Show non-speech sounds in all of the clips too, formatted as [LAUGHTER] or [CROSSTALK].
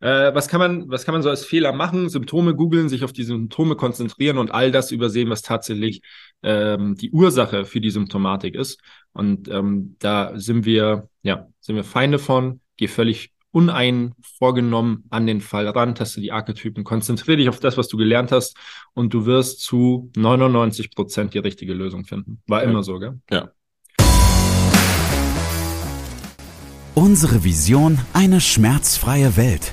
Äh, was, kann man, was kann man so als Fehler machen? Symptome googeln, sich auf die Symptome konzentrieren und all das übersehen, was tatsächlich ähm, die Ursache für die Symptomatik ist. Und ähm, da sind wir, ja, sind wir Feinde von. Geh völlig uneinvorgenommen an den Fall ran, teste die Archetypen, konzentriere dich auf das, was du gelernt hast und du wirst zu 99 Prozent die richtige Lösung finden. War ja. immer so, gell? Ja. Unsere Vision, eine schmerzfreie Welt.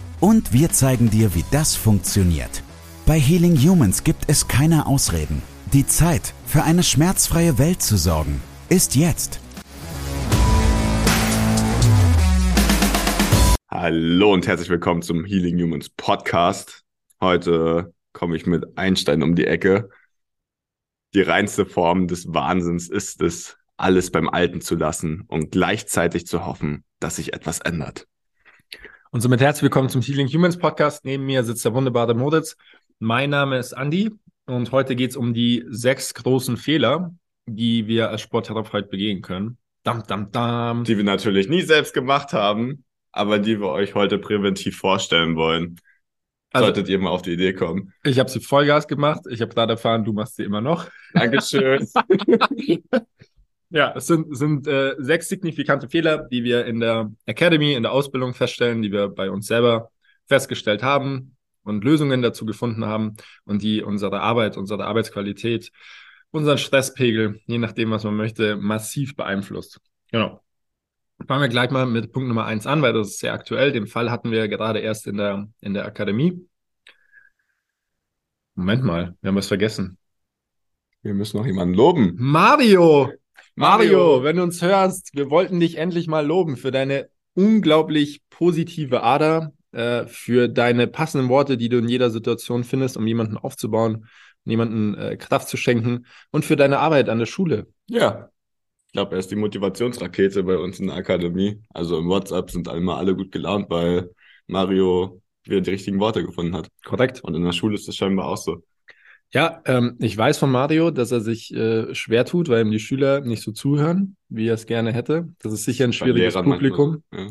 Und wir zeigen dir, wie das funktioniert. Bei Healing Humans gibt es keine Ausreden. Die Zeit, für eine schmerzfreie Welt zu sorgen, ist jetzt. Hallo und herzlich willkommen zum Healing Humans Podcast. Heute komme ich mit Einstein um die Ecke. Die reinste Form des Wahnsinns ist es, alles beim Alten zu lassen und gleichzeitig zu hoffen, dass sich etwas ändert. Und somit herzlich willkommen zum Healing Humans Podcast. Neben mir sitzt der wunderbare Moritz. Mein Name ist Andy und heute geht es um die sechs großen Fehler, die wir als Sporttherapeut begehen können. Dam, dam, dam. Die wir natürlich nie selbst gemacht haben, aber die wir euch heute präventiv vorstellen wollen. Also, Solltet ihr mal auf die Idee kommen. Ich habe sie Vollgas gemacht. Ich habe gerade erfahren, du machst sie immer noch. Dankeschön. [LAUGHS] ja, es sind, sind äh, sechs signifikante Fehler, die wir in der Academy, in der Ausbildung feststellen, die wir bei uns selber festgestellt haben und Lösungen dazu gefunden haben und die unsere Arbeit, unsere Arbeitsqualität, unseren Stresspegel, je nachdem, was man möchte, massiv beeinflusst. Genau. Fangen wir gleich mal mit Punkt Nummer eins an, weil das ist sehr aktuell. Den Fall hatten wir gerade erst in der, in der Akademie. Moment mal, wir haben was vergessen. Wir müssen noch jemanden loben. Mario! Mario, wenn du uns hörst, wir wollten dich endlich mal loben für deine unglaublich positive Ader, äh, für deine passenden Worte, die du in jeder Situation findest, um jemanden aufzubauen, jemanden äh, Kraft zu schenken und für deine Arbeit an der Schule. Ja, ich glaube, er ist die Motivationsrakete bei uns in der Akademie. Also im WhatsApp sind immer alle gut gelaunt, weil Mario wieder die richtigen Worte gefunden hat. Korrekt. Und in der Schule ist das scheinbar auch so. Ja, ähm, ich weiß von Mario, dass er sich äh, schwer tut, weil ihm die Schüler nicht so zuhören, wie er es gerne hätte. Das ist sicher ein schwieriges Publikum. Ja.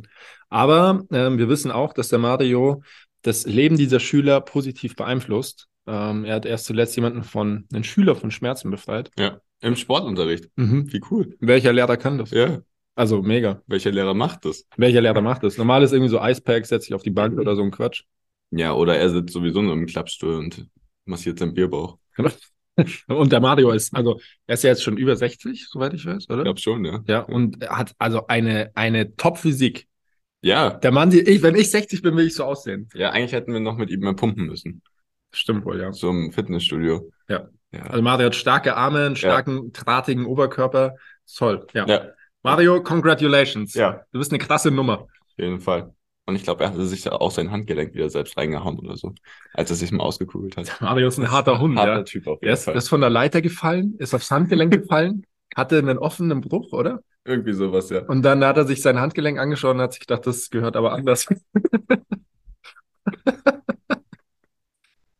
Aber ähm, wir wissen auch, dass der Mario das Leben dieser Schüler positiv beeinflusst. Ähm, er hat erst zuletzt jemanden von, einen Schüler von Schmerzen befreit. Ja. Im Sportunterricht. Mhm. Wie cool. Welcher Lehrer kann das? Ja. Also mega. Welcher Lehrer macht das? Welcher Lehrer macht das? Normal ist irgendwie so Icepack, setzt sich auf die Bank oder so ein Quatsch. Ja, oder er sitzt sowieso nur im Klappstuhl und massiert seinen Bierbauch. [LAUGHS] und der Mario ist, also er ist ja jetzt schon über 60, soweit ich weiß, oder? Ich glaube schon, ja. Ja, und er hat also eine, eine Top-Physik. Ja. Der Mann, die, ich, wenn ich 60 bin, will ich so aussehen. Ja, eigentlich hätten wir noch mit ihm mehr pumpen müssen. Stimmt wohl, ja. So im Fitnessstudio. Ja. Ja. Also Mario hat starke Arme, einen starken, ja. drahtigen Oberkörper. Toll, ja. ja. Mario, congratulations. Ja. Du bist eine krasse Nummer. Auf jeden Fall. Und ich glaube, er hatte sich auch sein Handgelenk wieder selbst reingehauen oder so, als er sich mal ausgekugelt hat. Mario ist ein harter Hund, harter ja. Typ auf jeden er ist, Fall. ist von der Leiter gefallen, ist aufs Handgelenk gefallen, hatte einen offenen Bruch, oder? Irgendwie sowas, ja. Und dann hat er sich sein Handgelenk angeschaut und hat sich gedacht, das gehört aber anders. [LAUGHS]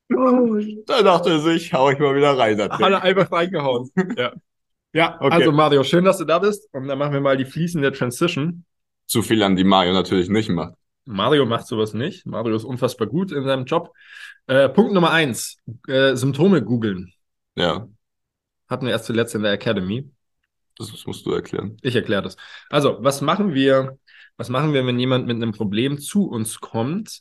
da dachte er sich, hau ich mal wieder rein. Hat er einfach reingehauen. [LAUGHS] ja. Ja, okay. also Mario, schön, dass du da bist. Und dann machen wir mal die fließende Transition. Zu viel an die Mario natürlich nicht macht. Mario macht sowas nicht. Mario ist unfassbar gut in seinem Job. Äh, Punkt Nummer eins: äh, Symptome googeln. Ja. Hatten wir erst zuletzt in der Academy. Das musst du erklären. Ich erkläre das. Also, was machen wir? Was machen wir, wenn jemand mit einem Problem zu uns kommt,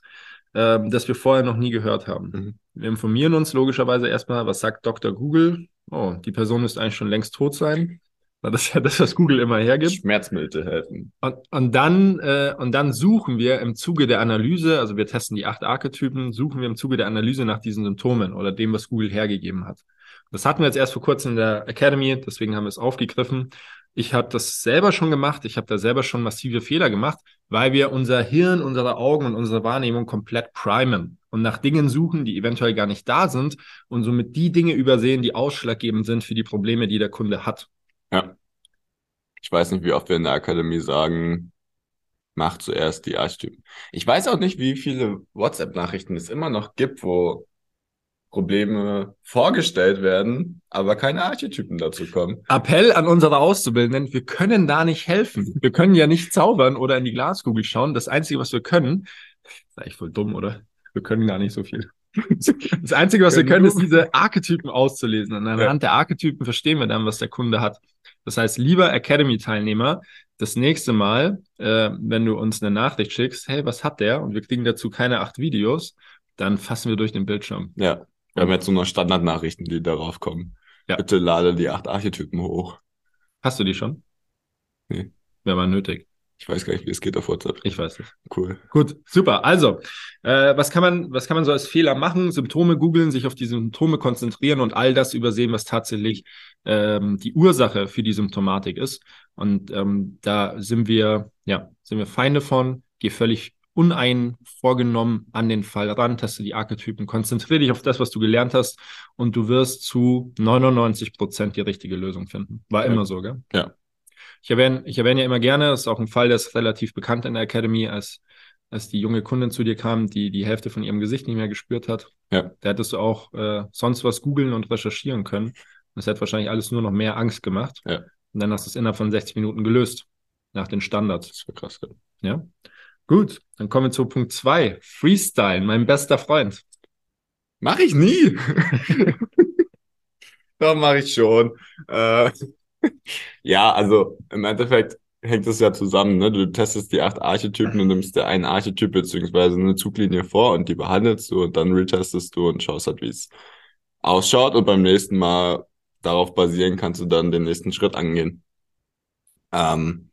äh, das wir vorher noch nie gehört haben? Mhm. Wir informieren uns logischerweise erstmal, was sagt Dr. Google? Oh, die Person müsste eigentlich schon längst tot sein. Das ist ja das, was Google immer hergibt. Schmerzmittel helfen. Und, und, dann, äh, und dann suchen wir im Zuge der Analyse, also wir testen die acht Archetypen, suchen wir im Zuge der Analyse nach diesen Symptomen oder dem, was Google hergegeben hat. Das hatten wir jetzt erst vor kurzem in der Academy, deswegen haben wir es aufgegriffen. Ich habe das selber schon gemacht, ich habe da selber schon massive Fehler gemacht, weil wir unser Hirn, unsere Augen und unsere Wahrnehmung komplett primen und nach Dingen suchen, die eventuell gar nicht da sind und somit die Dinge übersehen, die ausschlaggebend sind für die Probleme, die der Kunde hat. Ja. Ich weiß nicht, wie oft wir in der Akademie sagen, mach zuerst die Archetypen. Ich weiß auch nicht, wie viele WhatsApp-Nachrichten es immer noch gibt, wo Probleme vorgestellt werden, aber keine Archetypen dazu kommen. Appell an unsere Auszubildenden, wir können da nicht helfen. Wir können ja nicht zaubern oder in die Glaskugel schauen. Das Einzige, was wir können, ist eigentlich voll dumm, oder? Wir können gar nicht so viel. Das Einzige, was wir können, ist diese Archetypen auszulesen. Und anhand ja. der Archetypen verstehen wir dann, was der Kunde hat. Das heißt, lieber Academy-Teilnehmer, das nächste Mal, äh, wenn du uns eine Nachricht schickst, hey, was hat der? Und wir kriegen dazu keine acht Videos, dann fassen wir durch den Bildschirm. Ja, wir haben jetzt nur noch Standardnachrichten, die darauf kommen. Ja. Bitte lade die acht Archetypen hoch. Hast du die schon? Nee. Wäre mal nötig. Ich weiß gar nicht, wie es geht auf WhatsApp. Ich weiß es. Cool. Gut, super. Also, äh, was kann man, was kann man so als Fehler machen? Symptome googeln, sich auf die Symptome konzentrieren und all das übersehen, was tatsächlich ähm, die Ursache für die Symptomatik ist. Und ähm, da sind wir, ja, sind wir Feinde von. Geh völlig uneinvorgenommen an den Fall ran, teste die Archetypen, konzentriere dich auf das, was du gelernt hast und du wirst zu 99 Prozent die richtige Lösung finden. War ja. immer so, gell? Ja. Ich erwähne, ich erwähne ja immer gerne, das ist auch ein Fall, der ist relativ bekannt in der Academy, als, als die junge Kundin zu dir kam, die die Hälfte von ihrem Gesicht nicht mehr gespürt hat. Ja. Da hättest du auch äh, sonst was googeln und recherchieren können. Das hätte wahrscheinlich alles nur noch mehr Angst gemacht. Ja. Und dann hast du es innerhalb von 60 Minuten gelöst. Nach den Standards. Das war krass. Ja. ja? Gut, dann kommen wir zu Punkt zwei. Freestyle, mein bester Freund. Mach ich nie. [LAUGHS] Doch, mache ich schon. Äh, ja, also im Endeffekt hängt es ja zusammen. Ne? Du testest die acht Archetypen und nimmst dir einen Archetyp beziehungsweise eine Zuglinie vor und die behandelst du und dann retestest du und schaust halt, wie es ausschaut. Und beim nächsten Mal darauf basieren kannst du dann den nächsten Schritt angehen. Ähm,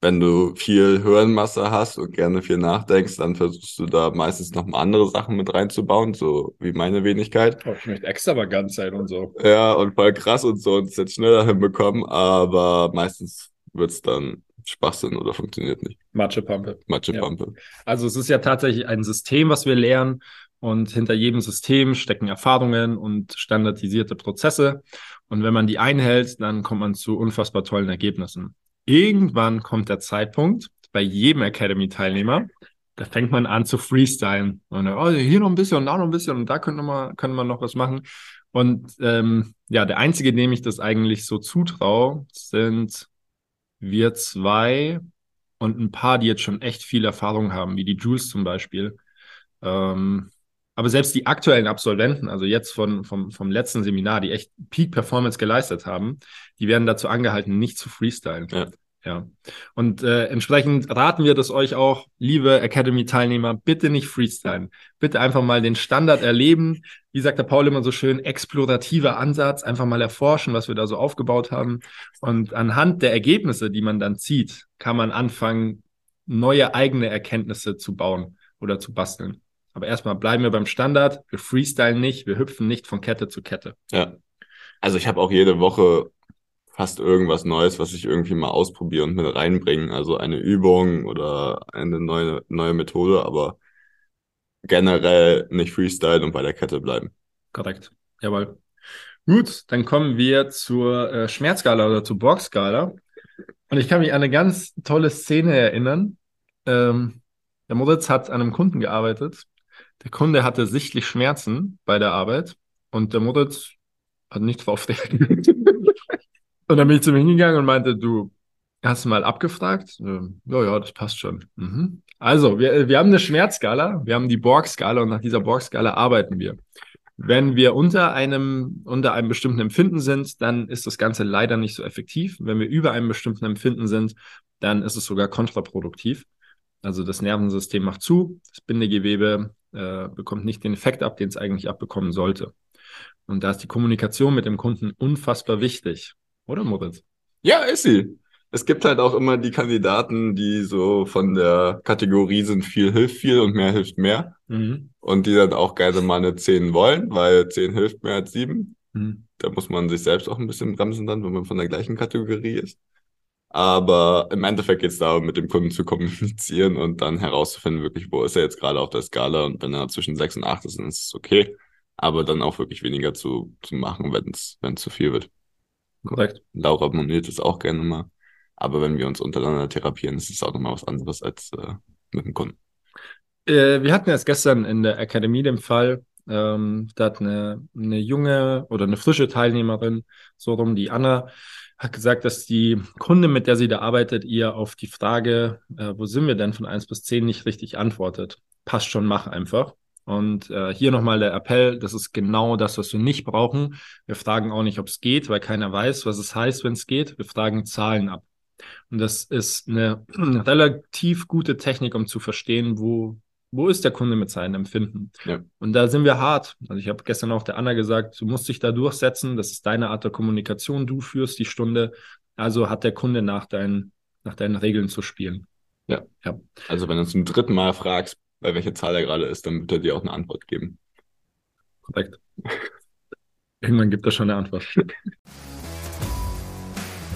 wenn du viel Hirnmasse hast und gerne viel nachdenkst, dann versuchst du da meistens noch mal andere Sachen mit reinzubauen, so wie meine Wenigkeit. Oh, ich möchte extravagant sein und so. Ja, und voll krass und so und es jetzt schneller hinbekommen, aber meistens wird's dann Schwachsinn oder funktioniert nicht. Matschepampe. Matschepampe. Ja. Also es ist ja tatsächlich ein System, was wir lernen und hinter jedem System stecken Erfahrungen und standardisierte Prozesse. Und wenn man die einhält, dann kommt man zu unfassbar tollen Ergebnissen irgendwann kommt der Zeitpunkt bei jedem Academy-Teilnehmer, da fängt man an zu freestylen. Und oh, hier noch ein bisschen und da noch ein bisschen und da könnte man, könnte man noch was machen. Und ähm, ja, der einzige, dem ich das eigentlich so zutraue, sind wir zwei und ein paar, die jetzt schon echt viel Erfahrung haben, wie die Jules zum Beispiel. Ähm, aber selbst die aktuellen Absolventen, also jetzt von, vom, vom letzten Seminar, die echt Peak Performance geleistet haben, die werden dazu angehalten, nicht zu freestylen. Ja. Ja. Und äh, entsprechend raten wir das euch auch, liebe Academy-Teilnehmer, bitte nicht freestylen. Bitte einfach mal den Standard erleben. Wie sagt der Paul immer so schön, explorativer Ansatz, einfach mal erforschen, was wir da so aufgebaut haben. Und anhand der Ergebnisse, die man dann zieht, kann man anfangen, neue eigene Erkenntnisse zu bauen oder zu basteln. Aber erstmal bleiben wir beim Standard. Wir freestylen nicht, wir hüpfen nicht von Kette zu Kette. Ja. Also ich habe auch jede Woche fast irgendwas Neues, was ich irgendwie mal ausprobiere und mit reinbringe. Also eine Übung oder eine neue, neue Methode, aber generell nicht Freestyle und bei der Kette bleiben. Korrekt. Jawohl. Gut, dann kommen wir zur äh, Schmerzskala oder zur Borgskala. Und ich kann mich an eine ganz tolle Szene erinnern. Ähm, der Moritz hat an einem Kunden gearbeitet der Kunde hatte sichtlich Schmerzen bei der Arbeit und der Moritz hat nicht drauf [LAUGHS] und dann bin ich zu ihm hingegangen und meinte, du hast du mal abgefragt? Ja, ja, das passt schon. Mhm. Also, wir, wir haben eine Schmerzskala, wir haben die Borg-Skala und nach dieser Borg-Skala arbeiten wir. Wenn wir unter einem, unter einem bestimmten Empfinden sind, dann ist das Ganze leider nicht so effektiv. Wenn wir über einem bestimmten Empfinden sind, dann ist es sogar kontraproduktiv. Also das Nervensystem macht zu, das Bindegewebe äh, bekommt nicht den Effekt ab, den es eigentlich abbekommen sollte. Und da ist die Kommunikation mit dem Kunden unfassbar wichtig. Oder Moritz? Ja, ist sie. Es gibt halt auch immer die Kandidaten, die so von der Kategorie sind, viel hilft viel und mehr hilft mehr. Mhm. Und die dann auch gerne mal eine 10 wollen, weil 10 hilft mehr als 7. Mhm. Da muss man sich selbst auch ein bisschen bremsen dann, wenn man von der gleichen Kategorie ist. Aber im Endeffekt geht es darum, mit dem Kunden zu kommunizieren und dann herauszufinden, wirklich, wo ist er jetzt gerade auf der Skala. Und wenn er zwischen sechs und acht ist, dann ist es okay. Aber dann auch wirklich weniger zu, zu machen, wenn es zu viel wird. Korrekt. Laura moniert es auch gerne mal. Aber wenn wir uns untereinander therapieren, ist es auch nochmal was anderes als äh, mit dem Kunden. Äh, wir hatten erst gestern in der Akademie den Fall, ähm, da hat eine, eine junge oder eine frische Teilnehmerin, so rum, die Anna, hat gesagt, dass die Kunde, mit der sie da arbeitet, ihr auf die Frage, äh, wo sind wir denn von eins bis zehn nicht richtig antwortet. Passt schon, mach einfach. Und äh, hier nochmal der Appell, das ist genau das, was wir nicht brauchen. Wir fragen auch nicht, ob es geht, weil keiner weiß, was es heißt, wenn es geht. Wir fragen Zahlen ab. Und das ist eine, eine [CLEARS THROAT] relativ gute Technik, um zu verstehen, wo, wo ist der Kunde mit seinem Empfinden? Ja. Und da sind wir hart. Also ich habe gestern auch der Anna gesagt, du musst dich da durchsetzen. Das ist deine Art der Kommunikation. Du führst die Stunde. Also hat der Kunde nach deinen, nach deinen Regeln zu spielen. Ja. ja. Also wenn du zum dritten Mal fragst, bei welcher Zahl er gerade ist, dann wird er dir auch eine Antwort geben. Korrekt. [LAUGHS] Irgendwann gibt er schon eine Antwort.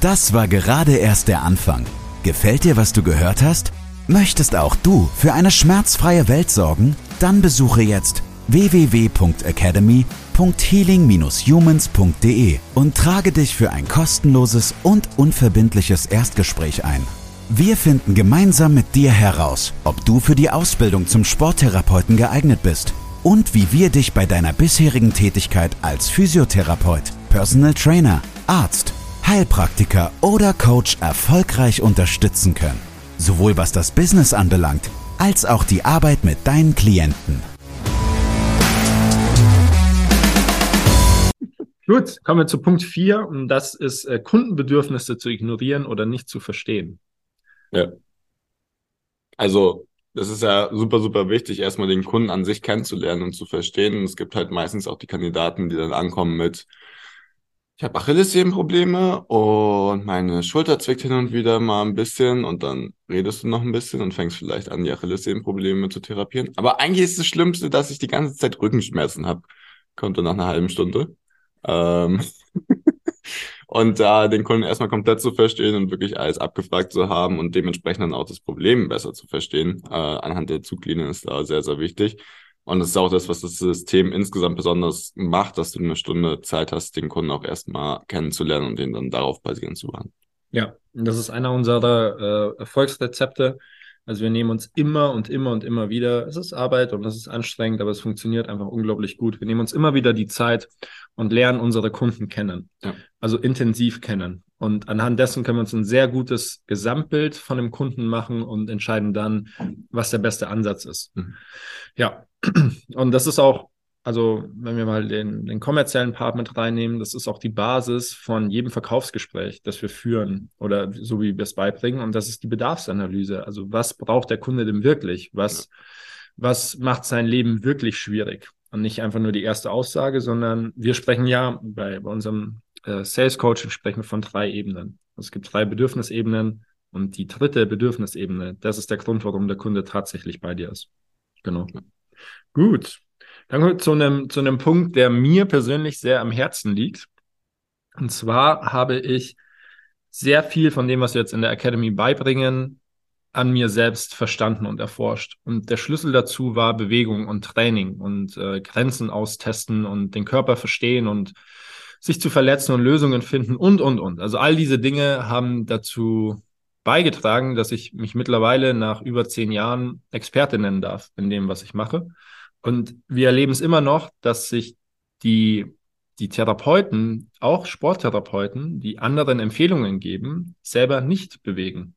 Das war gerade erst der Anfang. Gefällt dir, was du gehört hast? Möchtest auch du für eine schmerzfreie Welt sorgen? Dann besuche jetzt www.academy.healing-humans.de und trage dich für ein kostenloses und unverbindliches Erstgespräch ein. Wir finden gemeinsam mit dir heraus, ob du für die Ausbildung zum Sporttherapeuten geeignet bist und wie wir dich bei deiner bisherigen Tätigkeit als Physiotherapeut, Personal Trainer, Arzt, Heilpraktiker oder Coach erfolgreich unterstützen können sowohl was das Business anbelangt, als auch die Arbeit mit deinen Klienten. Gut, kommen wir zu Punkt 4 und das ist äh, Kundenbedürfnisse zu ignorieren oder nicht zu verstehen. Ja. Also, das ist ja super, super wichtig, erstmal den Kunden an sich kennenzulernen und zu verstehen. Und es gibt halt meistens auch die Kandidaten, die dann ankommen mit, ich habe Achillessehnenprobleme und meine Schulter zwickt hin und wieder mal ein bisschen und dann redest du noch ein bisschen und fängst vielleicht an, die Achillessehnenprobleme zu therapieren. Aber eigentlich ist das Schlimmste, dass ich die ganze Zeit Rückenschmerzen habe. Kommt dann nach einer halben Stunde. Ähm [LAUGHS] und da den Kunden erstmal komplett zu verstehen und wirklich alles abgefragt zu haben und dementsprechend dann auch das Problem besser zu verstehen, äh, anhand der Zuglinien ist da sehr, sehr wichtig. Und das ist auch das, was das System insgesamt besonders macht, dass du eine Stunde Zeit hast, den Kunden auch erstmal kennenzulernen und den dann darauf basieren zu machen. Ja, das ist einer unserer äh, Erfolgsrezepte. Also wir nehmen uns immer und immer und immer wieder, es ist Arbeit und es ist anstrengend, aber es funktioniert einfach unglaublich gut. Wir nehmen uns immer wieder die Zeit und lernen unsere Kunden kennen. Ja. Also intensiv kennen. Und anhand dessen können wir uns ein sehr gutes Gesamtbild von dem Kunden machen und entscheiden dann, was der beste Ansatz ist. Mhm. Ja, und das ist auch, also wenn wir mal den, den kommerziellen Part mit reinnehmen, das ist auch die Basis von jedem Verkaufsgespräch, das wir führen oder so wie wir es beibringen. Und das ist die Bedarfsanalyse. Also was braucht der Kunde denn wirklich? Was, ja. was macht sein Leben wirklich schwierig? Und nicht einfach nur die erste Aussage, sondern wir sprechen ja bei, bei unserem äh, Sales Coaching sprechen wir von drei Ebenen. Also es gibt drei Bedürfnisebenen und die dritte Bedürfnisebene, das ist der Grund, warum der Kunde tatsächlich bei dir ist. Genau. Gut. Dann zu einem, zu einem Punkt, der mir persönlich sehr am Herzen liegt. Und zwar habe ich sehr viel von dem, was wir jetzt in der Academy beibringen, an mir selbst verstanden und erforscht. Und der Schlüssel dazu war Bewegung und Training und äh, Grenzen austesten und den Körper verstehen und sich zu verletzen und Lösungen finden und, und, und. Also all diese Dinge haben dazu beigetragen, dass ich mich mittlerweile nach über zehn Jahren Experte nennen darf in dem, was ich mache. Und wir erleben es immer noch, dass sich die, die Therapeuten, auch Sporttherapeuten, die anderen Empfehlungen geben, selber nicht bewegen.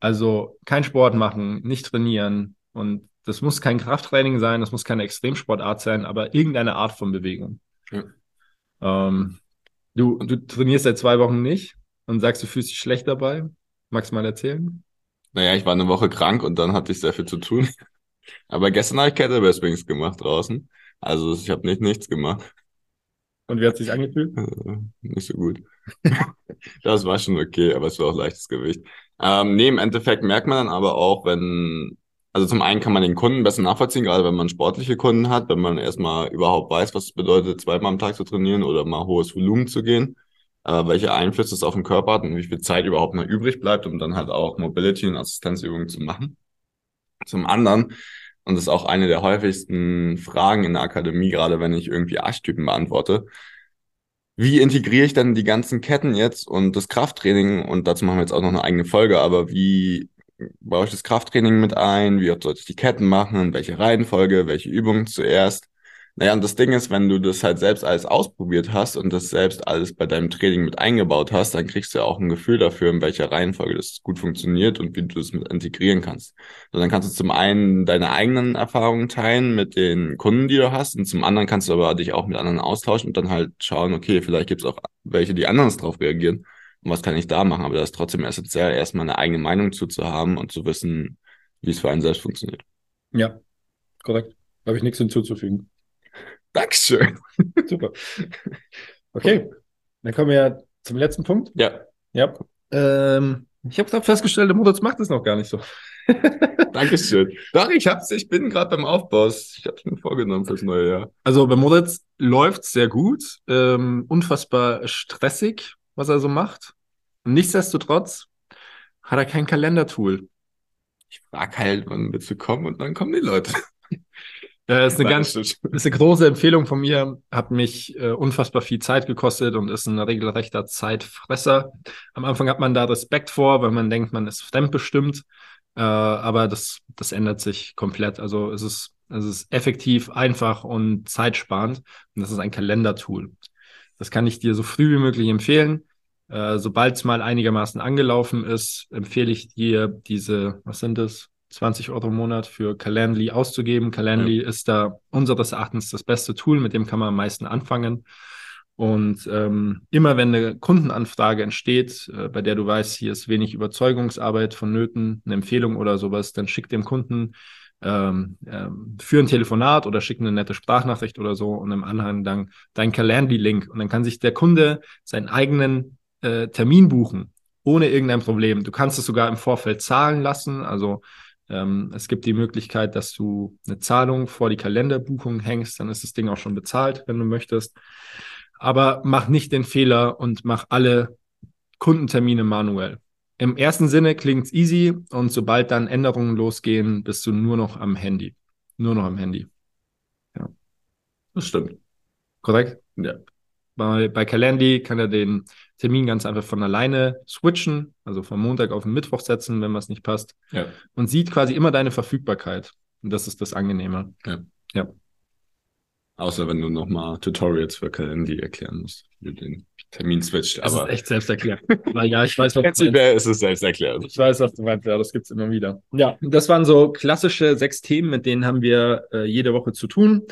Also kein Sport machen, nicht trainieren. Und das muss kein Krafttraining sein, das muss keine Extremsportart sein, aber irgendeine Art von Bewegung. Ja. Ähm, du, du trainierst seit zwei Wochen nicht und sagst, du fühlst dich schlecht dabei. Magst du mal erzählen? Naja, ich war eine Woche krank und dann hatte ich sehr viel zu tun. [LAUGHS] Aber gestern habe ich Kettlebell Swings gemacht draußen. Also ich habe nicht nichts gemacht. Und wie hat sich angefühlt? [LAUGHS] Äh, nicht so gut. [LAUGHS] das war schon okay, aber es war auch leichtes Gewicht. Ähm, nee, im Endeffekt merkt man dann aber auch, wenn, also zum einen kann man den Kunden besser nachvollziehen, gerade wenn man sportliche Kunden hat, wenn man erstmal überhaupt weiß, was es bedeutet, zweimal am Tag zu trainieren oder mal hohes Volumen zu gehen. Äh, welche Einflüsse es auf den Körper hat und wie viel Zeit überhaupt noch übrig bleibt, um dann halt auch Mobility und Assistenzübungen zu machen. Zum anderen, und das ist auch eine der häufigsten Fragen in der Akademie, gerade wenn ich irgendwie Archetypen beantworte, wie integriere ich denn die ganzen Ketten jetzt und das Krafttraining? Und dazu machen wir jetzt auch noch eine eigene Folge, aber wie baue ich das Krafttraining mit ein? Wie oft sollte ich die Ketten machen? Welche Reihenfolge? Welche Übungen zuerst? Naja, und das Ding ist, wenn du das halt selbst alles ausprobiert hast und das selbst alles bei deinem Training mit eingebaut hast, dann kriegst du ja auch ein Gefühl dafür, in welcher Reihenfolge das gut funktioniert und wie du das mit integrieren kannst. Und dann kannst du zum einen deine eigenen Erfahrungen teilen mit den Kunden, die du hast, und zum anderen kannst du aber dich auch mit anderen austauschen und dann halt schauen, okay, vielleicht gibt es auch welche, die anders drauf reagieren. Und was kann ich da machen? Aber das ist trotzdem essentiell, erstmal eine eigene Meinung zu, zu haben und zu wissen, wie es für einen selbst funktioniert. Ja, korrekt. Habe ich nichts hinzuzufügen. Dankeschön. Super. Okay, dann kommen wir zum letzten Punkt. Ja. Ja. Ähm, ich habe gerade festgestellt, der Moritz macht es noch gar nicht so. [LAUGHS] Dankeschön. Doch, ich hab's, ich bin gerade beim Aufbau. Ich habe es mir vorgenommen fürs neue Jahr. Also bei Moritz läuft sehr gut, ähm, unfassbar stressig, was er so macht. Nichtsdestotrotz hat er kein Kalendertool. Ich frage halt, wann willst du kommen und dann kommen die Leute. [LAUGHS] Äh, ist eine ganz, [LAUGHS] ist eine große Empfehlung von mir, hat mich äh, unfassbar viel Zeit gekostet und ist ein regelrechter Zeitfresser. Am Anfang hat man da Respekt vor, weil man denkt, man ist fremdbestimmt, äh, aber das, das ändert sich komplett. Also es ist, es ist effektiv, einfach und zeitsparend und das ist ein Kalendertool. Das kann ich dir so früh wie möglich empfehlen. Äh, Sobald es mal einigermaßen angelaufen ist, empfehle ich dir diese, was sind das? 20 Euro im Monat für Calendly auszugeben. Calendly ja. ist da unseres Erachtens das beste Tool, mit dem kann man am meisten anfangen. Und ähm, immer wenn eine Kundenanfrage entsteht, äh, bei der du weißt, hier ist wenig Überzeugungsarbeit vonnöten, eine Empfehlung oder sowas, dann schick dem Kunden ähm, ähm, für ein Telefonat oder schick eine nette Sprachnachricht oder so und im Anhang dann dein Calendly-Link. Und dann kann sich der Kunde seinen eigenen äh, Termin buchen, ohne irgendein Problem. Du kannst es sogar im Vorfeld zahlen lassen. Also ähm, es gibt die Möglichkeit, dass du eine Zahlung vor die Kalenderbuchung hängst, dann ist das Ding auch schon bezahlt, wenn du möchtest. Aber mach nicht den Fehler und mach alle Kundentermine manuell. Im ersten Sinne klingt es easy und sobald dann Änderungen losgehen, bist du nur noch am Handy. Nur noch am Handy. Ja. Das stimmt. Korrekt? Ja. Bei, bei Calendly kann er den Termin ganz einfach von alleine switchen, also vom Montag auf den Mittwoch setzen, wenn was nicht passt. Ja. Und sieht quasi immer deine Verfügbarkeit. Und das ist das Angenehme. Ja. ja. Außer wenn du nochmal Tutorials für Calendly erklären musst, wie du den Termin switcht. Das aber ist echt selbsterklärend. Weil ja, ich weiß, was Prinzipiell ist es selbsterklärend. Ich weiß, was du meinst. Ja, das gibt's immer wieder. Ja, das waren so klassische sechs Themen, mit denen haben wir äh, jede Woche zu tun.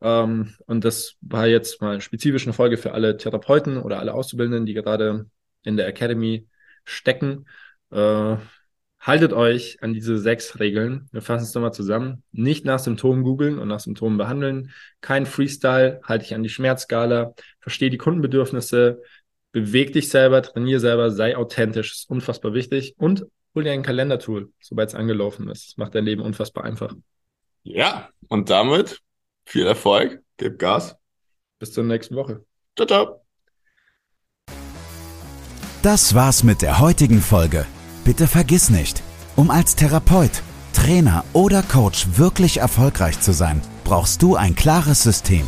Ähm, und das war jetzt mal spezifisch eine Folge für alle Therapeuten oder alle Auszubildenden, die gerade in der Academy stecken. Äh, haltet euch an diese sechs Regeln. Wir fassen es nochmal zusammen. Nicht nach Symptomen googeln und nach Symptomen behandeln. Kein Freestyle. Halte dich an die Schmerzskala. Verstehe die Kundenbedürfnisse. Beweg dich selber, trainiere selber, sei authentisch. Ist unfassbar wichtig. Und hol dir ein Kalendertool, sobald es angelaufen ist. Das macht dein Leben unfassbar einfach. Ja, und damit viel Erfolg, gib Gas. Bis zur nächsten Woche. Ciao, ciao. Das war's mit der heutigen Folge. Bitte vergiss nicht, um als Therapeut, Trainer oder Coach wirklich erfolgreich zu sein, brauchst du ein klares System.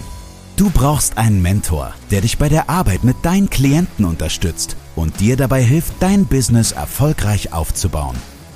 Du brauchst einen Mentor, der dich bei der Arbeit mit deinen Klienten unterstützt und dir dabei hilft, dein Business erfolgreich aufzubauen.